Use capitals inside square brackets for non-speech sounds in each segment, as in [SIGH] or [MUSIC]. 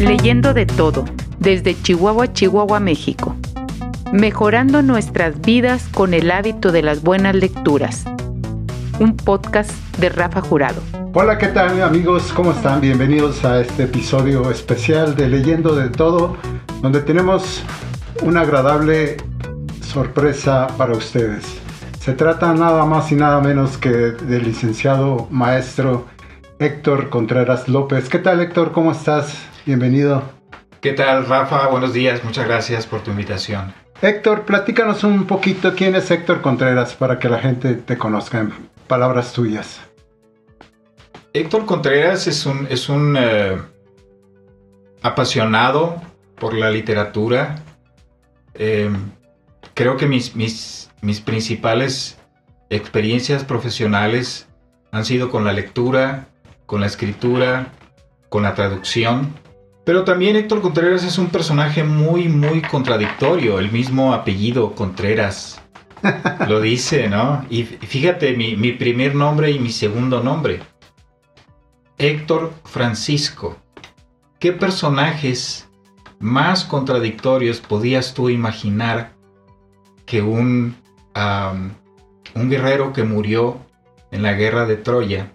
Leyendo de todo, desde Chihuahua, Chihuahua, México. Mejorando nuestras vidas con el hábito de las buenas lecturas. Un podcast de Rafa Jurado. Hola, ¿qué tal amigos? ¿Cómo están? Bienvenidos a este episodio especial de Leyendo de todo, donde tenemos una agradable sorpresa para ustedes. Se trata nada más y nada menos que del licenciado maestro Héctor Contreras López. ¿Qué tal Héctor? ¿Cómo estás? Bienvenido. ¿Qué tal Rafa? Buenos días, muchas gracias por tu invitación. Héctor, platícanos un poquito quién es Héctor Contreras para que la gente te conozca en palabras tuyas. Héctor Contreras es un, es un eh, apasionado por la literatura. Eh, creo que mis, mis, mis principales experiencias profesionales han sido con la lectura, con la escritura, con la traducción. Pero también Héctor Contreras es un personaje muy, muy contradictorio. El mismo apellido Contreras [LAUGHS] lo dice, ¿no? Y fíjate, mi, mi primer nombre y mi segundo nombre. Héctor Francisco. ¿Qué personajes más contradictorios podías tú imaginar que un, un guerrero que murió en la guerra de Troya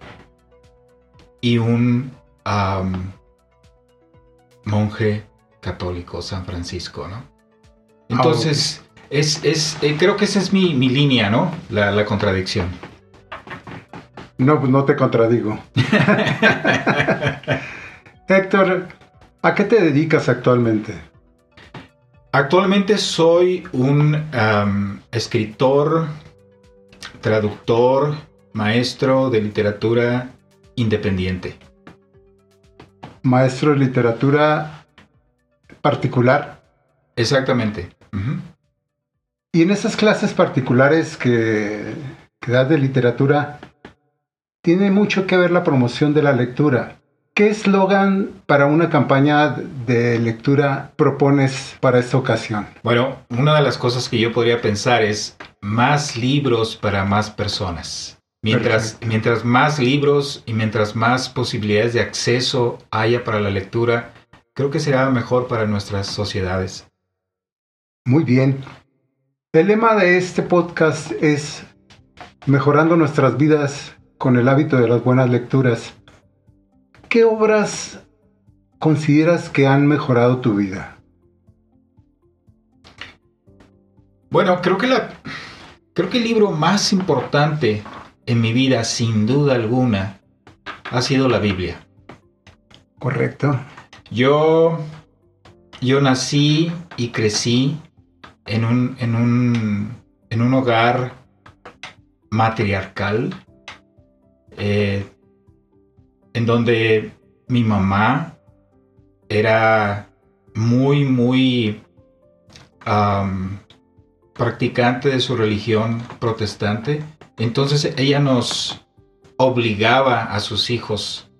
y un monje católico, San Francisco, ¿no? Entonces, es, es eh, creo que esa es mi, mi línea, ¿no? La, la, contradicción. No, pues no te contradigo. [LAUGHS] Héctor, ¿a qué te dedicas actualmente? Actualmente soy un um, escritor, traductor, maestro de literatura independiente. Maestro de literatura particular. Exactamente. Uh -huh. Y en esas clases particulares que, que das de literatura, tiene mucho que ver la promoción de la lectura. ¿Qué eslogan para una campaña de lectura propones para esta ocasión? Bueno, una de las cosas que yo podría pensar es más libros para más personas. Mientras, mientras más libros y mientras más posibilidades de acceso haya para la lectura, creo que será mejor para nuestras sociedades. Muy bien. El lema de este podcast es Mejorando nuestras vidas con el hábito de las buenas lecturas. ¿Qué obras consideras que han mejorado tu vida? Bueno, creo que, la, creo que el libro más importante en mi vida, sin duda alguna, ha sido la Biblia. Correcto. Yo, yo nací y crecí en un, en un, en un hogar matriarcal. Eh, en donde mi mamá era muy, muy um, practicante de su religión protestante. Entonces ella nos obligaba a sus hijos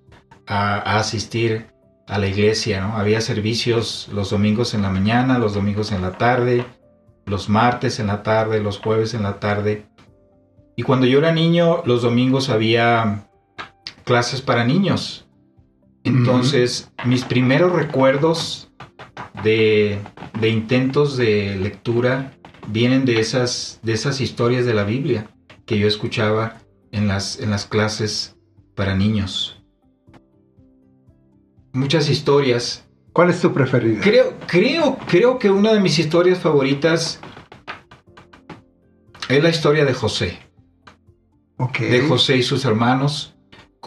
a, a asistir a la iglesia, ¿no? Había servicios los domingos en la mañana, los domingos en la tarde, los martes en la tarde, los jueves en la tarde. Y cuando yo era niño, los domingos había clases para niños. Entonces, mis primeros recuerdos de, de, intentos de lectura vienen de esas, de esas historias de la Biblia que yo escuchaba en las, en las clases para niños. Muchas historias. ¿Cuál es tu preferida? Creo, creo, creo que una de mis historias favoritas es la historia de José. Okay. De José y sus hermanos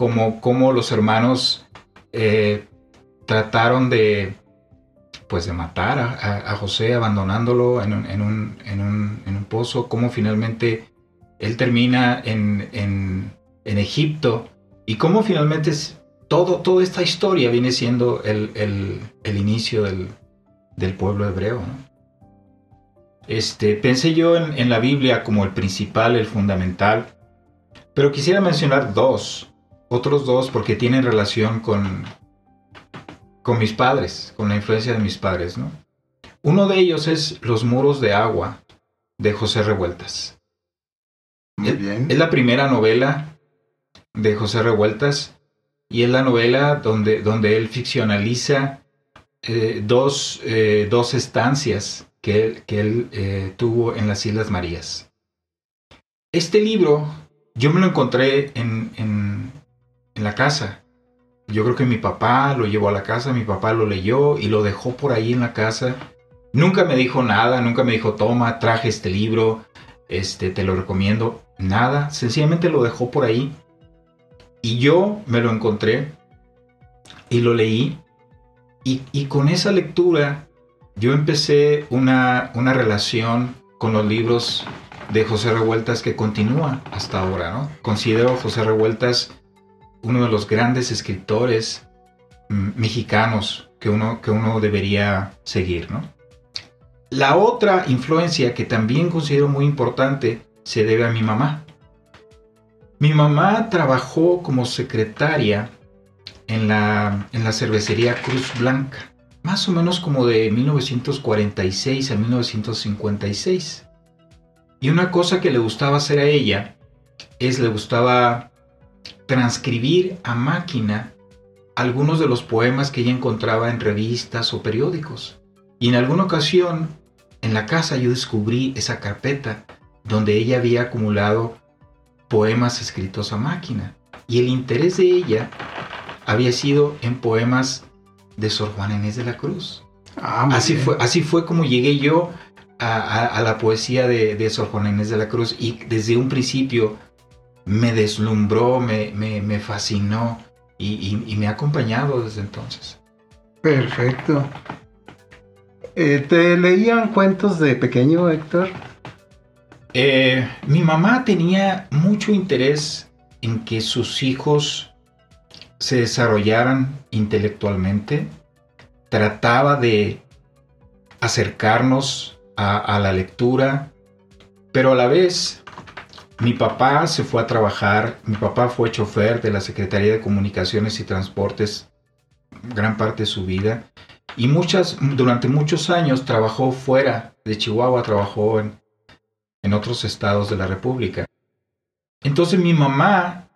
como, como los hermanos eh, trataron de, pues de matar a, a José abandonándolo en un, en, un, en, un, en un, pozo, cómo finalmente él termina en, en, en Egipto y cómo finalmente todo, toda esta historia viene siendo el, el, el inicio del, del, pueblo hebreo. ¿no? Este, pensé yo en, en la Biblia como el principal, el fundamental, pero quisiera mencionar dos otros dos porque tienen relación con, con mis padres, con la influencia de mis padres, ¿no? Uno de ellos es Los muros de agua de José Revueltas. Muy bien. Es la primera novela de José Revueltas y es la novela donde, donde él ficcionaliza eh, dos, eh, dos, estancias que él, que él eh, tuvo en las Islas Marías. Este libro yo me lo encontré en, en, en la casa. Yo creo que mi papá lo llevó a la casa, mi papá lo leyó y lo dejó por ahí en la casa. Nunca me dijo nada, nunca me dijo, toma, traje este libro, este, te lo recomiendo. Nada, sencillamente lo dejó por ahí. Y yo me lo encontré y lo leí. Y, con esa lectura yo empecé una, una, relación con los libros de José Revueltas que continúa hasta ahora. ¿no? Considero a José Revueltas uno de los grandes escritores mm, mexicanos que uno, que uno debería seguir. ¿no? La otra influencia que también considero muy importante se debe a mi mamá. Mi mamá trabajó como secretaria en la, en la cervecería Cruz Blanca, más o menos como de 1946 a 1956. Y una cosa que le gustaba hacer a ella es le gustaba transcribir a máquina algunos de los poemas que ella encontraba en revistas o periódicos. Y en alguna ocasión en la casa yo descubrí esa carpeta donde ella había acumulado poemas escritos a máquina. Y el interés de ella había sido en poemas de Sor Juana Inés de la Cruz. Ah, así, fue, así fue como llegué yo a, la poesía de, Sor Juana Inés de la Cruz y desde un principio me deslumbró, me, me, fascinó y, y me ha acompañado desde entonces. Perfecto. Eh, ¿Te leían cuentos de pequeño, Héctor? Eh, mi mamá tenía mucho interés en que sus hijos se desarrollaran intelectualmente. Trataba de acercarnos a, la lectura, pero a la vez mi papá se fue a trabajar, mi papá fue chofer de la Secretaría de Comunicaciones y Transportes gran parte de su vida y muchas, durante muchos años trabajó fuera de Chihuahua, trabajó en, en otros estados de la República. Entonces mi mamá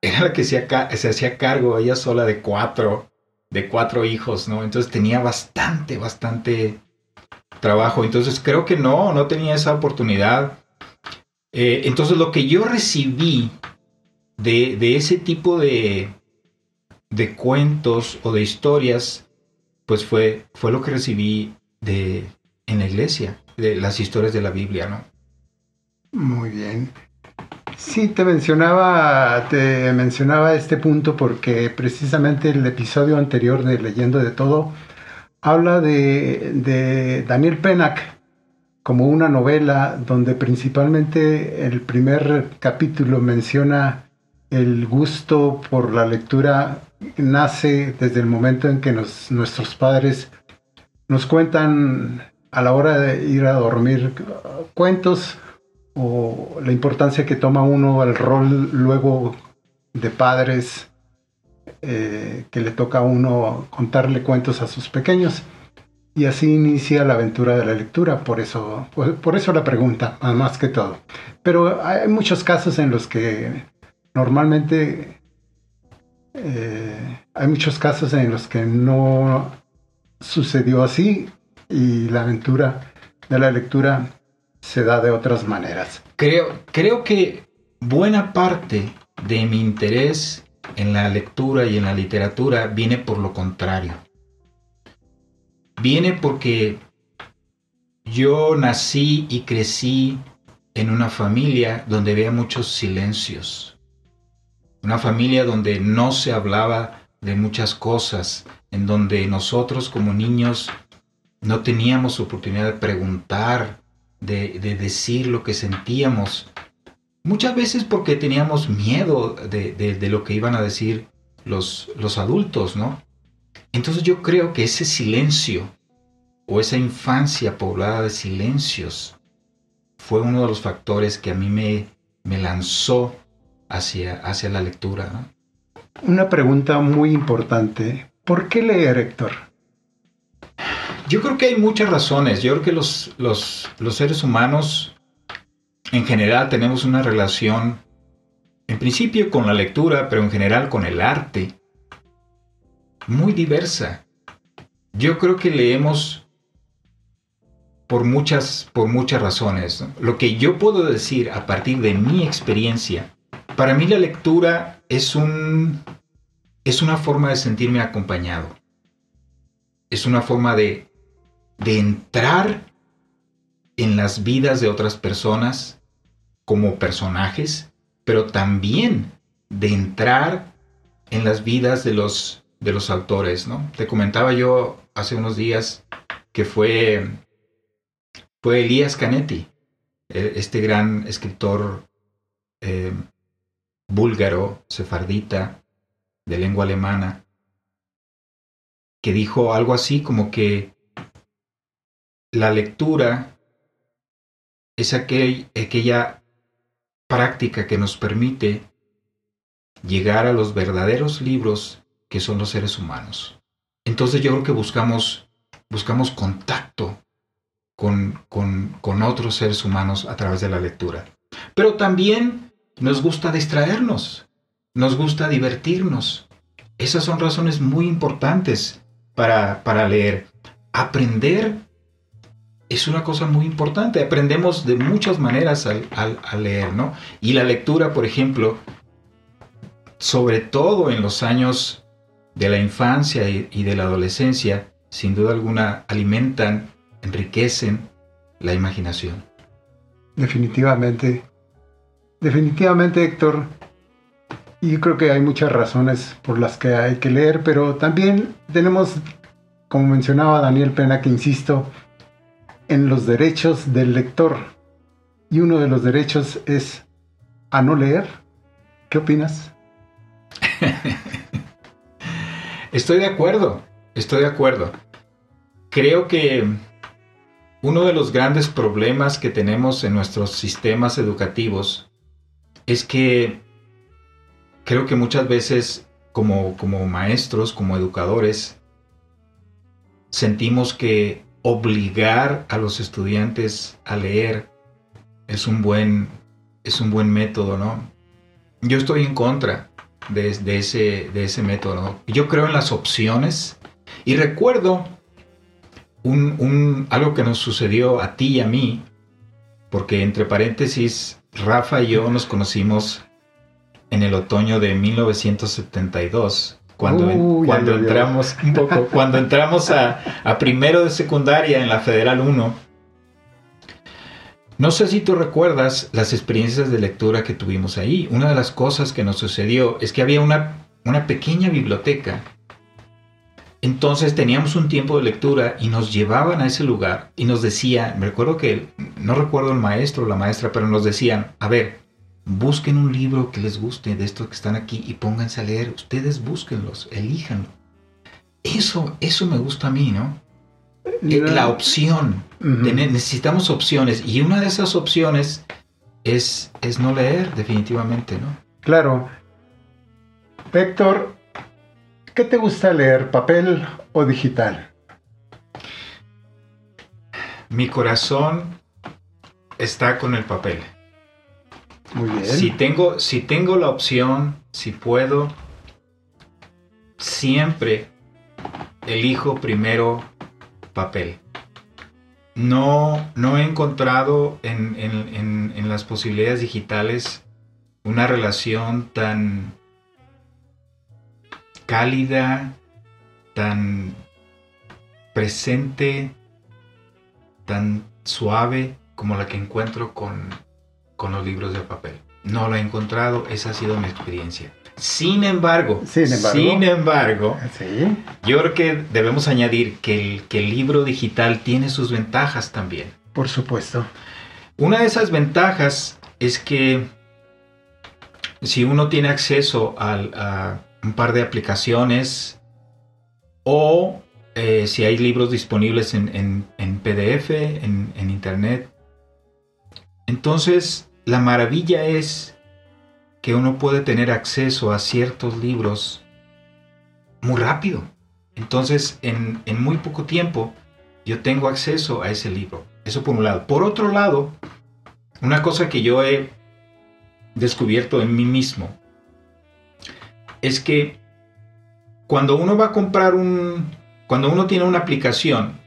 era la que se, hacía cargo, ella sola de cuatro, de cuatro hijos, ¿no? Entonces tenía bastante, bastante trabajo. Entonces creo que no, no tenía esa oportunidad. Eh, entonces lo que yo recibí de, de ese tipo de, de cuentos o de historias pues fue, fue lo que recibí de, en la iglesia, de las historias de la Biblia, ¿no? Muy bien. Sí, te mencionaba, te mencionaba este punto porque precisamente el episodio anterior de Leyendo de Todo habla de, de Daniel Pennack como una novela donde principalmente el primer capítulo menciona el gusto por la lectura nace desde el momento en que nuestros padres nos cuentan a la hora de ir a dormir cuentos o la importancia que toma uno el rol luego de padres eh, que le toca a uno contarle cuentos a sus pequeños. Y así inicia la aventura de la lectura por eso por eso la pregunta más que todo. Pero hay muchos casos en los que normalmente eh, hay muchos casos en los que no sucedió así y la aventura de la lectura se da de otras maneras. Creo, creo que buena parte de mi interés en la lectura y en la literatura viene por lo contrario. Viene porque yo nací y crecí en una familia donde había muchos silencios una familia donde no se hablaba de muchas cosas, en donde nosotros como niños no teníamos oportunidad de preguntar, de, decir lo que sentíamos. Muchas veces porque teníamos miedo de, lo que iban a decir los, los adultos, ¿no? Entonces yo creo que ese silencio o esa infancia poblada de silencios fue uno de los factores que a mí me, me lanzó hacia, hacia la lectura. Una pregunta muy importante. ¿Por qué leer, Héctor? Yo creo que hay muchas razones. Yo creo que los, los, los seres humanos en general tenemos una relación, en principio con la lectura, pero en general con el arte, muy diversa. Yo creo que leemos por muchas, por muchas razones. Lo que yo puedo decir a partir de mi experiencia, para mí la lectura es un es una forma de sentirme acompañado. Es una forma de, de entrar en las vidas de otras personas como personajes, pero también de entrar en las vidas de los, de los autores, ¿no? Te comentaba yo hace unos días que fue, fue Elías Canetti, e, este gran escritor eh, búlgaro, sefardita, de lengua alemana, que dijo algo así como que la lectura es aquella práctica que nos permite llegar a los verdaderos libros que son los seres humanos. Entonces yo creo que buscamos, buscamos contacto con, con, con otros seres humanos a través de la lectura. Pero también nos gusta distraernos nos gusta divertirnos. Esas son razones muy importantes para, para leer. Aprender es una cosa muy importante. Aprendemos de muchas maneras al, leer, ¿no? Y la lectura, por ejemplo, sobre todo en los años de la infancia y de la adolescencia, sin duda alguna, alimentan, enriquecen la imaginación. Definitivamente. Definitivamente, Héctor, y creo que hay muchas razones por las que hay que leer, pero también tenemos, como mencionaba Daniel Pena, que insisto, en los derechos del lector. Y uno de los derechos es a no leer. ¿Qué opinas? [LAUGHS] estoy de acuerdo, estoy de acuerdo. Creo que uno de los grandes problemas que tenemos en nuestros sistemas educativos es que creo que muchas veces como, como maestros, como educadores, sentimos que obligar a los estudiantes a leer es un buen, es un buen método, ¿no? Yo estoy en contra de, ese, de ese método. Yo creo en las opciones y recuerdo un, algo que nos sucedió a ti y a mí, porque entre paréntesis, Rafa y yo nos conocimos en el otoño de 1972, cuando, cuando entramos un poco, [LAUGHS] cuando entramos a, a, primero de secundaria en la Federal 1. No sé si tú recuerdas las experiencias de lectura que tuvimos ahí. Una de las cosas que nos sucedió es que había una, una pequeña biblioteca. Entonces teníamos un tiempo de lectura y nos llevaban a ese lugar y nos decían, me recuerdo que, no recuerdo el maestro o la maestra, pero nos decían, a ver, busquen un libro que les guste de estos que están aquí y pónganse a leer. Ustedes búsquenlos, elíjanlo. Eso, eso me gusta a mí, ¿no? Eh, la opción. necesitamos opciones. Y una de esas opciones es, es no leer, definitivamente, ¿no? Claro. Héctor, ¿qué te gusta leer, papel o digital? Mi corazón está con el papel. Muy bien. Si tengo, si tengo la opción, si puedo, siempre elijo primero papel. No, no he encontrado en, en las posibilidades digitales una relación tan cálida, tan presente, tan suave como la que encuentro con, con los libros de papel. No lo he encontrado, esa ha sido mi experiencia. Sin embargo, sin embargo, yo creo que debemos añadir que el, que el libro digital tiene sus ventajas también. Por supuesto. Una de esas ventajas es que si uno tiene acceso a, un par de aplicaciones o eh, si hay libros disponibles en, PDF, en, en Internet, entonces la maravilla es que uno puede tener acceso a ciertos libros muy rápido. Entonces, en, muy poco tiempo, yo tengo acceso a ese libro. Eso por un lado. Por otro lado, una cosa que yo he descubierto en mí mismo es que cuando uno va a comprar un, cuando uno tiene una aplicación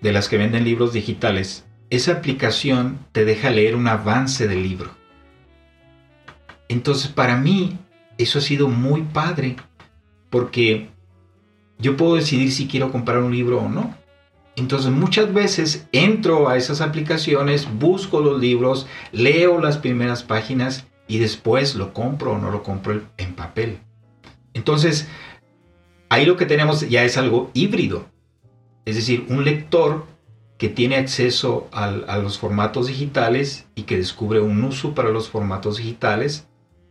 de las que venden libros digitales, esa aplicación te deja leer un avance del libro. Entonces, para mí, eso ha sido muy padre, porque yo puedo decidir si quiero comprar un libro o no. Entonces muchas veces entro a esas aplicaciones, busco los libros, leo las primeras páginas y después lo compro o no lo compro en papel. Entonces, ahí lo que tenemos ya es algo híbrido. Es decir, un lector que tiene acceso a los formatos digitales y que descubre un uso para los formatos digitales,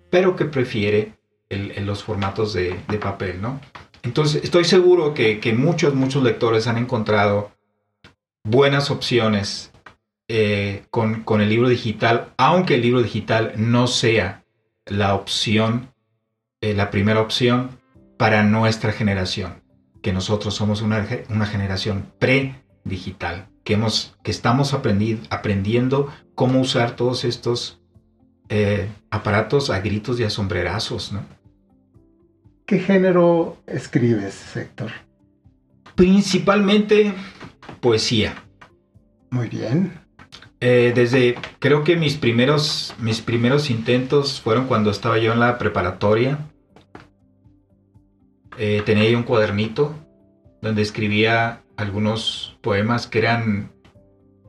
pero que prefiere los formatos de, papel, ¿no? Entonces, estoy seguro que, que, muchos, muchos lectores han encontrado buenas opciones eh, con, el libro digital, aunque el libro digital no sea la opción, eh, la primera opción para nuestra generación, que nosotros somos una, una generación pre-digital, que, hemos, que estamos aprendiendo cómo usar todos estos eh, aparatos a gritos y a sombrerazos. ¿Qué género escribes, Héctor? Principalmente poesía. Muy bien. Eh, desde, creo que mis primeros, mis primeros intentos fueron cuando estaba yo en la preparatoria. Eh, tenía yo un cuadernito donde escribía algunos poemas que eran,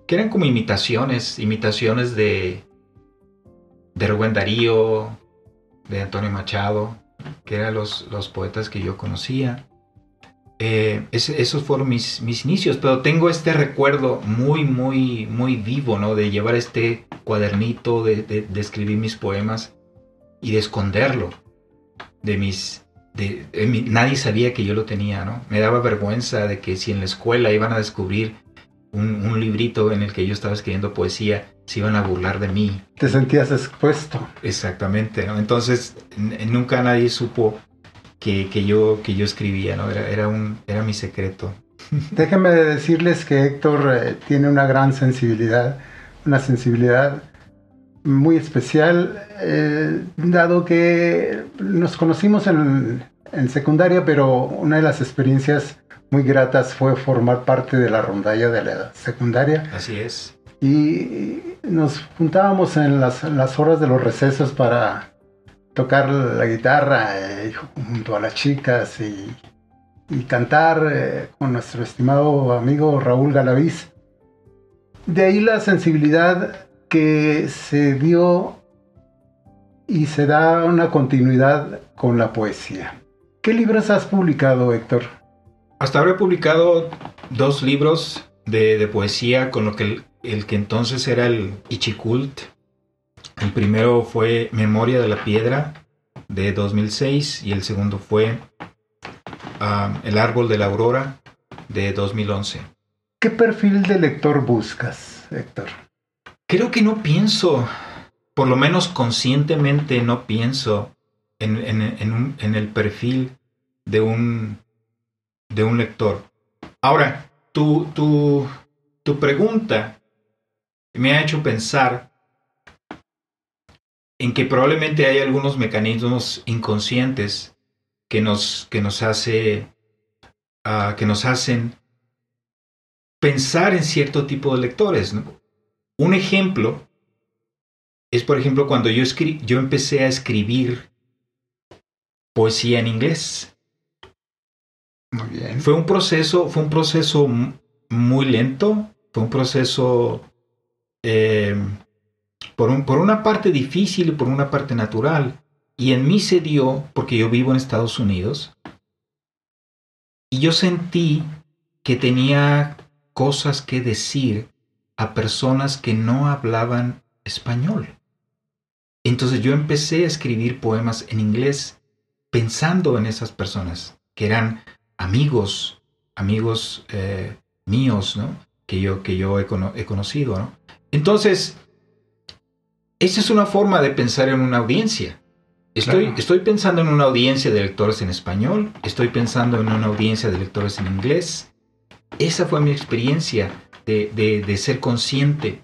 que eran como imitaciones, imitaciones de, de Rubén Darío, de Antonio Machado, que eran los, los poetas que yo conocía. Eh, esos fueron mis, mis inicios, pero tengo este recuerdo muy, muy, muy vivo, ¿no? De llevar este cuadernito, de, escribir mis poemas y de esconderlo. De mis, de, nadie sabía que yo lo tenía, ¿no? Me daba vergüenza de que si en la escuela iban a descubrir un, un librito en el que yo estaba escribiendo poesía, se iban a burlar de mí. Te sentías expuesto. Exactamente, ¿no? Entonces nunca nadie supo que, yo, que yo escribía, ¿no? Era, era, un, era mi secreto. [LAUGHS] Déjenme decirles que Héctor eh, tiene una gran sensibilidad, una sensibilidad muy especial, eh, dado que nos conocimos en, en, secundaria, pero una de las experiencias muy gratas fue formar parte de la rondalla de la secundaria. Así es. Y nos juntábamos en las, en las horas de los recesos para tocar la guitarra eh, junto a las chicas y, cantar eh, con nuestro estimado amigo Raúl Galaviz. De ahí la sensibilidad que se dio y se da una continuidad con la poesía. ¿Qué libros has publicado, Héctor? Hasta ahora he publicado dos libros de, poesía con lo que el, el, que entonces era el Ichicult, el primero fue Memoria de la Piedra de 2006 y el segundo fue ah, El Árbol de la Aurora de 2011. ¿Qué perfil de lector buscas, Héctor? Creo que no pienso, por lo menos conscientemente no pienso en, el perfil de un, de un lector. Ahora, tu, tu, tu pregunta me ha hecho pensar en que probablemente hay algunos mecanismos inconscientes que nos, que nos, hace, ah, que nos hacen pensar en cierto tipo de lectores. Un ejemplo es, por ejemplo, cuando yo, yo empecé a escribir poesía en inglés. Muy bien. Fue un proceso, fue un proceso muy lento, fue un proceso eh, por, una parte difícil y por una parte natural. Y en mí se dio, porque yo vivo en Estados Unidos, y yo sentí que tenía cosas que decir a personas que no hablaban español. Entonces yo empecé a escribir poemas en inglés pensando en esas personas, que eran amigos, amigos eh, míos, ¿no? Que yo, que yo he, he conocido, ¿no? Entonces, esa es una forma de pensar en una audiencia. Estoy, estoy pensando en una audiencia de lectores en español, estoy pensando en una audiencia de lectores en inglés. Esa fue mi experiencia de, ser consciente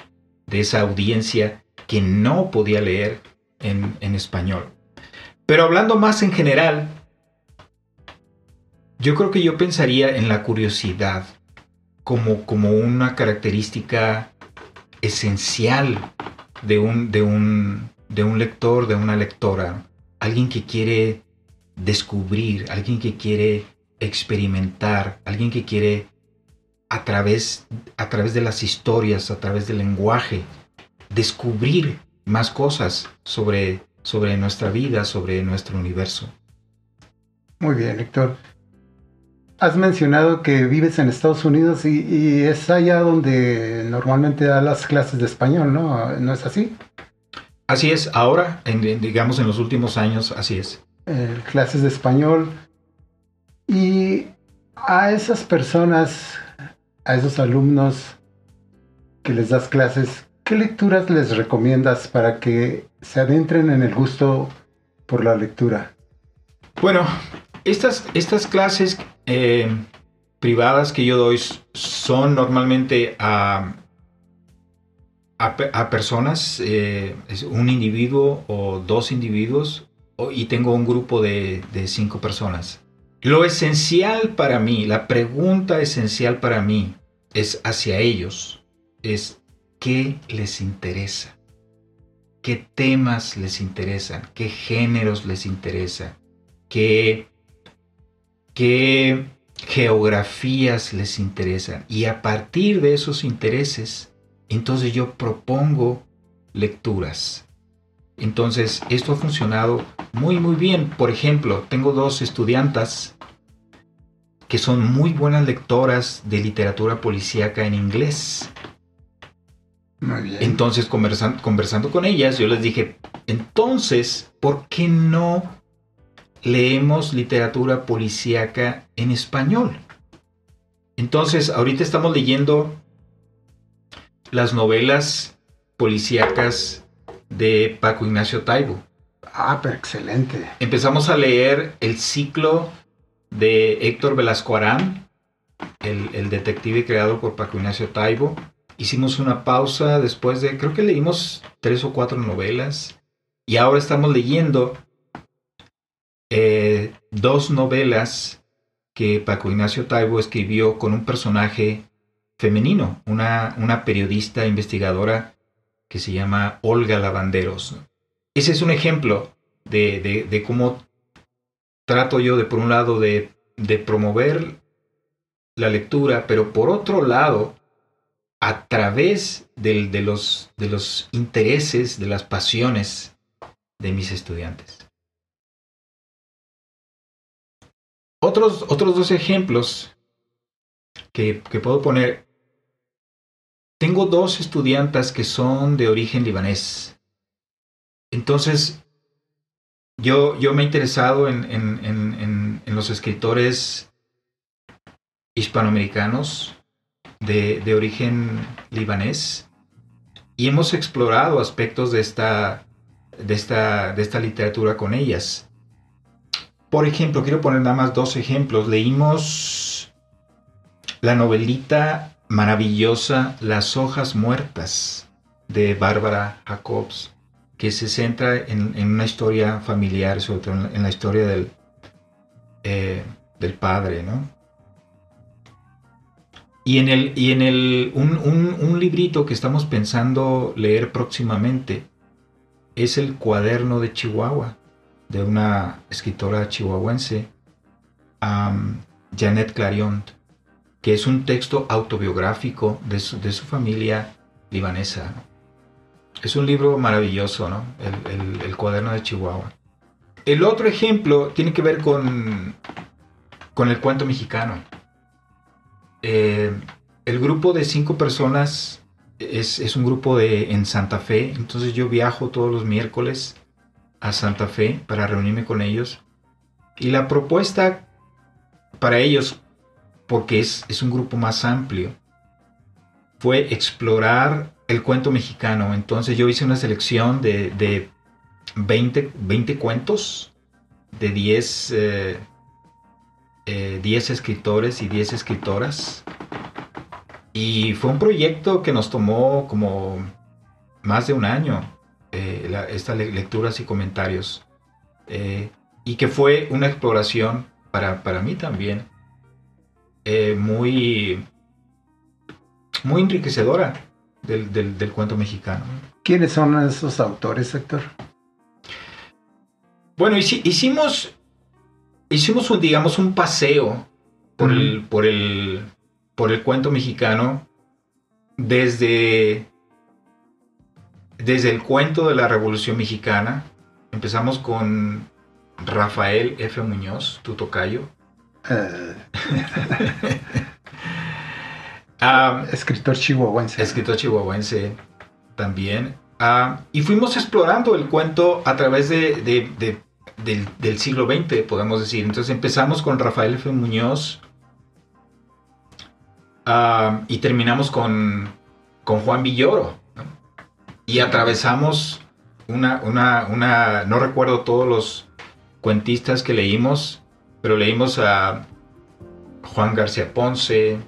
de esa audiencia que no podía leer en, en español. Pero hablando más en general, Yo creo que yo pensaría en la curiosidad como, como una característica esencial de un, de, un, de un lector, de una lectora. Alguien que quiere descubrir, alguien que quiere experimentar, alguien que quiere a través, a través de las historias, a través del lenguaje, descubrir más cosas sobre, sobre nuestra vida, sobre nuestro universo. Muy bien, Héctor. Has mencionado que vives en Estados Unidos y, es allá donde normalmente da las clases de español, ¿no? ¿No es así? Así es, ahora, en, digamos en los últimos años, así es. Eh, clases de español. Y a esas personas, a esos alumnos que les das clases, ¿qué lecturas les recomiendas para que se adentren en el gusto por la lectura? Bueno, estas, estas clases eh, privadas que yo doy son normalmente a, a, personas, eh, un individuo o dos individuos, y tengo un grupo de, de cinco personas. Lo esencial para mí, la pregunta esencial para mí es hacia ellos, es qué les interesa, qué temas les interesan, qué géneros les interesan, qué qué geografías les interesan. Y a partir de esos intereses, entonces yo propongo lecturas. Entonces, esto ha funcionado muy, muy bien. Por ejemplo, tengo dos estudiantas que son muy buenas lectoras de literatura policíaca en inglés. Muy bien. Entonces, conversando con ellas, yo les dije, entonces, ¿por qué no leemos literatura policíaca en español. Entonces, ahorita estamos leyendo las novelas policíacas de Paco Ignacio Taibo. Ah, pero excelente. Empezamos a leer el ciclo de Héctor Velasco Arán, el, el detective creado por Paco Ignacio Taibo. Hicimos una pausa después de, creo que leímos tres o cuatro novelas. Y ahora estamos leyendo eh, dos novelas que Paco Ignacio Taibo escribió con un personaje femenino, una, una periodista investigadora que se llama Olga Lavanderos. Ese es un ejemplo de, cómo trato yo de, por un lado, de, promover la lectura, pero por otro lado, a través de, los, intereses, de las pasiones de mis estudiantes. Otros, otros dos ejemplos que, puedo poner. Tengo dos estudiantas que son de origen libanés. Entonces, yo, yo me he interesado en, los escritores hispanoamericanos de, de, origen libanés y hemos explorado aspectos de esta, de esta, de esta literatura con ellas. Por ejemplo, quiero poner nada más dos ejemplos. Leímos la novelita maravillosa Las hojas muertas de Bárbara Jacobs, que se centra en, una historia familiar, sobre todo en, la historia del, eh, del padre, ¿no? Y en, el, y en el, un, un librito que estamos pensando leer próximamente es el cuaderno de Chihuahua de una escritora chihuahuense, Janet Clarion, que es un texto autobiográfico de su, familia libanesa. Es un libro maravilloso, ¿no? El, cuaderno de Chihuahua. El otro ejemplo tiene que ver con, con el cuento mexicano. Eh, el grupo de cinco personas es, un grupo de, en Santa Fe, entonces yo viajo todos los miércoles a Santa Fe para reunirme con ellos. Y la propuesta para ellos, porque es, un grupo más amplio, fue explorar el cuento mexicano. Entonces yo hice una selección de, de 20, 20, cuentos de 10, eh, eh, escritores y 10 escritoras. Y fue un proyecto que nos tomó como más de un año eh, estas lecturas y comentarios, eh, y que fue una exploración para, para mí también eh, muy, muy enriquecedora del, del, cuento mexicano. ¿Quiénes son esos autores, Héctor? Bueno, hicimos, hicimos un, digamos, un paseo por, el, por, el, por el cuento mexicano desde, desde el cuento de la Revolución Mexicana. Empezamos con Rafael F. Muñoz, tu tocayo. [LAUGHS] Ah, escritor chihuahuense. Escritor chihuahuense también. Ah, y fuimos explorando el cuento a través de, del, siglo XX, podemos decir. Entonces empezamos con Rafael F. Muñoz ah, y terminamos con, con Juan Villoro. Y atravesamos una, una, una, no recuerdo todos los cuentistas que leímos, pero leímos a Juan García Ponce,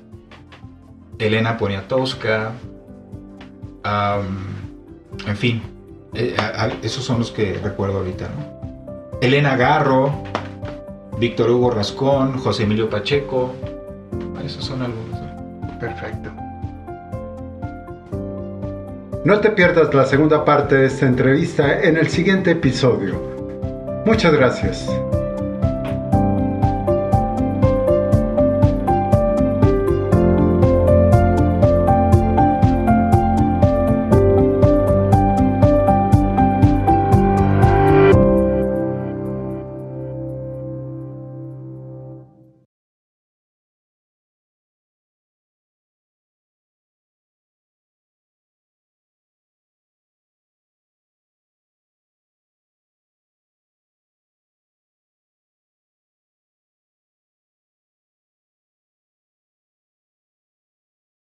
Elena Poniatowska, en fin, eh, esos son los que recuerdo ahorita. Elena Garro, Víctor Hugo Rascón, José Emilio Pacheco, esos son algunos. Perfecto. No te pierdas la segunda parte de esta entrevista en el siguiente episodio. Muchas gracias.